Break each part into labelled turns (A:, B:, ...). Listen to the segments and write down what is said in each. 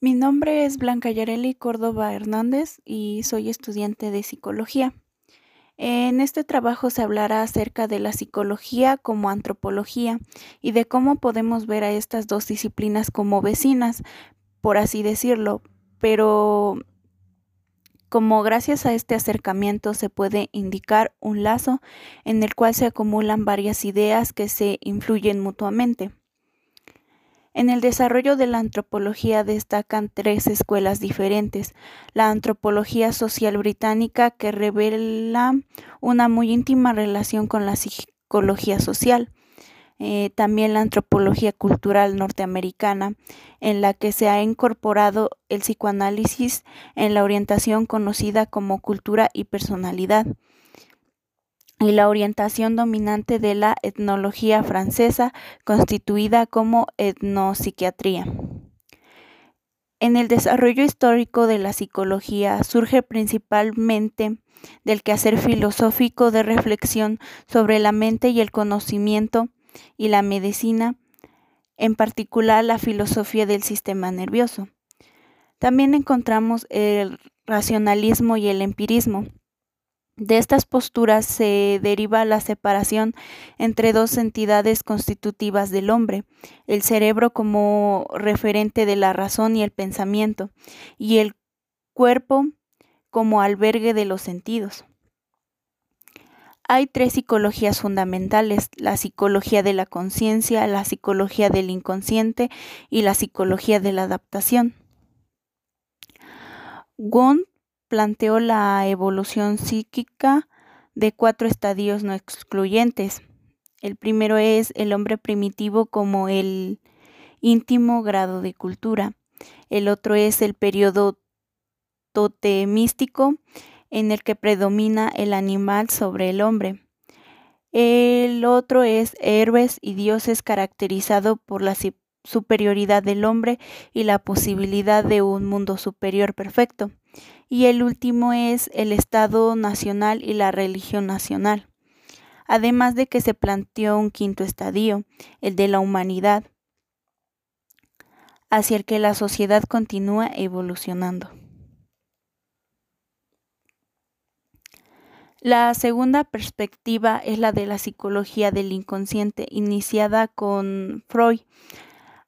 A: Mi nombre es Blanca Yareli Córdoba Hernández y soy estudiante de psicología. En este trabajo se hablará acerca de la psicología como antropología y de cómo podemos ver a estas dos disciplinas como vecinas, por así decirlo, pero como gracias a este acercamiento se puede indicar un lazo en el cual se acumulan varias ideas que se influyen mutuamente. En el desarrollo de la antropología destacan tres escuelas diferentes. La antropología social británica, que revela una muy íntima relación con la psicología social. Eh, también la antropología cultural norteamericana, en la que se ha incorporado el psicoanálisis en la orientación conocida como cultura y personalidad y la orientación dominante de la etnología francesa, constituida como etnopsiquiatría. En el desarrollo histórico de la psicología surge principalmente del quehacer filosófico de reflexión sobre la mente y el conocimiento y la medicina, en particular la filosofía del sistema nervioso. También encontramos el racionalismo y el empirismo, de estas posturas se deriva la separación entre dos entidades constitutivas del hombre, el cerebro como referente de la razón y el pensamiento, y el cuerpo como albergue de los sentidos. Hay tres psicologías fundamentales, la psicología de la conciencia, la psicología del inconsciente y la psicología de la adaptación planteó la evolución psíquica de cuatro estadios no excluyentes. El primero es el hombre primitivo como el íntimo grado de cultura. El otro es el periodo totemístico en el que predomina el animal sobre el hombre. El otro es héroes y dioses caracterizado por la superioridad del hombre y la posibilidad de un mundo superior perfecto y el último es el Estado nacional y la religión nacional. Además de que se planteó un quinto estadio, el de la humanidad, hacia el que la sociedad continúa evolucionando. La segunda perspectiva es la de la psicología del inconsciente, iniciada con Freud,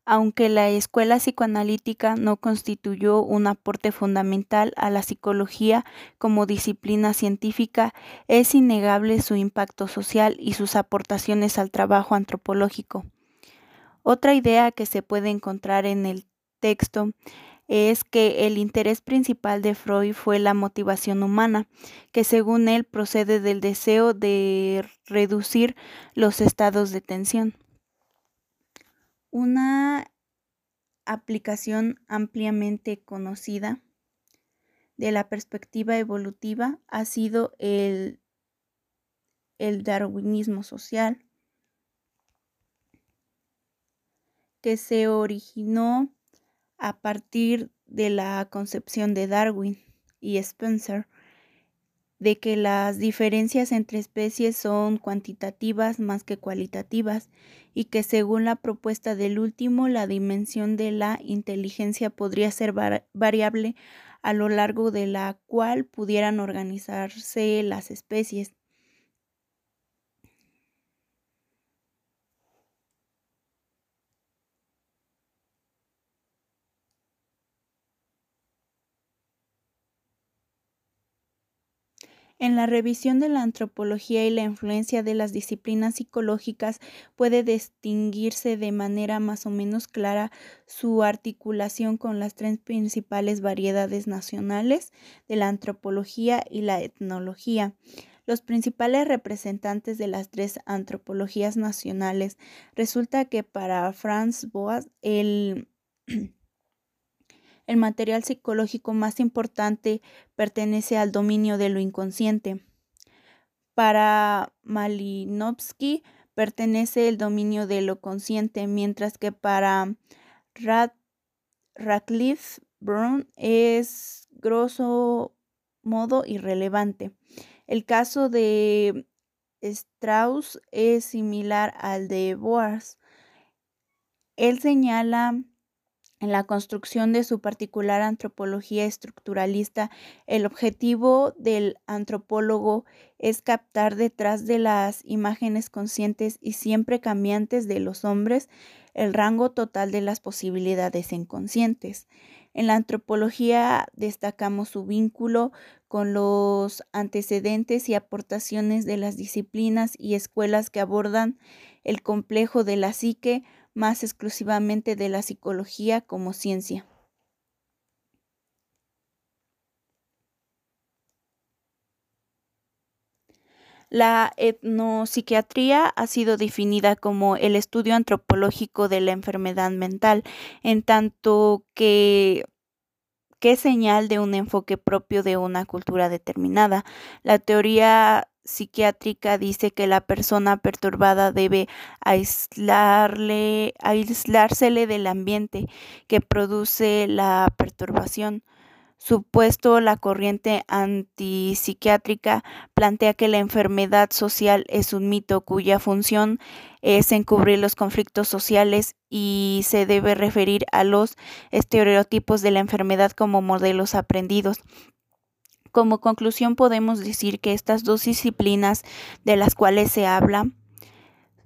A: aunque la escuela psicoanalítica no constituyó un aporte fundamental a la psicología como disciplina científica, es innegable su impacto social y sus aportaciones al trabajo antropológico. Otra idea que se puede encontrar en el texto es que el interés principal de Freud fue la motivación humana, que según él procede del deseo de reducir los estados de tensión. Una aplicación ampliamente conocida de la perspectiva evolutiva ha sido el, darwinismo social, que se originó a partir de la concepción de Darwin y Spencer de que las diferencias entre especies son cuantitativas más que cualitativas y que según la propuesta del último la dimensión de la inteligencia podría ser variable a lo largo de la cual pudieran organizarse las especies. En la revisión de la antropología y la influencia de las disciplinas psicológicas puede distinguirse de manera más o menos clara su articulación con las tres principales variedades nacionales de la antropología y la etnología. Los principales representantes de las tres antropologías nacionales resulta que para Franz Boas el el material psicológico más importante pertenece al dominio de lo inconsciente. Para Malinowski pertenece el dominio de lo consciente, mientras que para Radcliffe Brown es grosso modo irrelevante. El caso de Strauss es similar al de Boas. Él señala En la construcción de su particular antropología estructuralista, el objetivo del antropólogo es captar detrás de las imágenes conscientes y siempre cambiantes de los hombres el rango total de las posibilidades inconscientes. En la antropología destacamos su vínculo con los antecedentes y aportaciones de las disciplinas y escuelas que abordan el complejo de la psique más exclusivamente de la psicología como ciencia. La etnopsiquiatría ha sido definida como el estudio antropológico de la enfermedad mental, en tanto que que señal de un enfoque propio de una cultura determinada. La teoría psiquiátrica dice que la persona perturbada debe aislarle, aislársele del ambiente que produce la perturbación. Supuesto, la corriente antipsiquiátrica plantea que la enfermedad social es un mito cuya función es encubrir los conflictos sociales y se debe referir a los estereotipos de la enfermedad como modelos aprendidos. Como conclusión podemos decir que estas dos disciplinas de las cuales se habla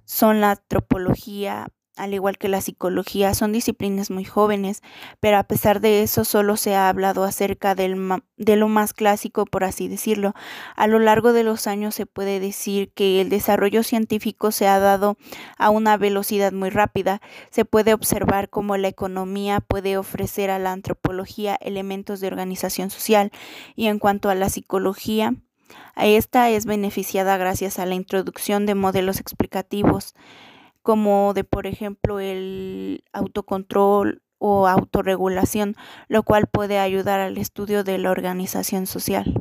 A: son la antropología al igual que la psicología, son disciplinas muy jóvenes, pero a pesar de eso solo se ha hablado acerca del de lo más clásico, por así decirlo. A lo largo de los años se puede decir que el desarrollo científico se ha dado a una velocidad muy rápida. Se puede observar cómo la economía puede ofrecer a la antropología elementos de organización social y en cuanto a la psicología, esta es beneficiada gracias a la introducción de modelos explicativos como de, por ejemplo, el autocontrol o autorregulación, lo cual puede ayudar al estudio de la organización social.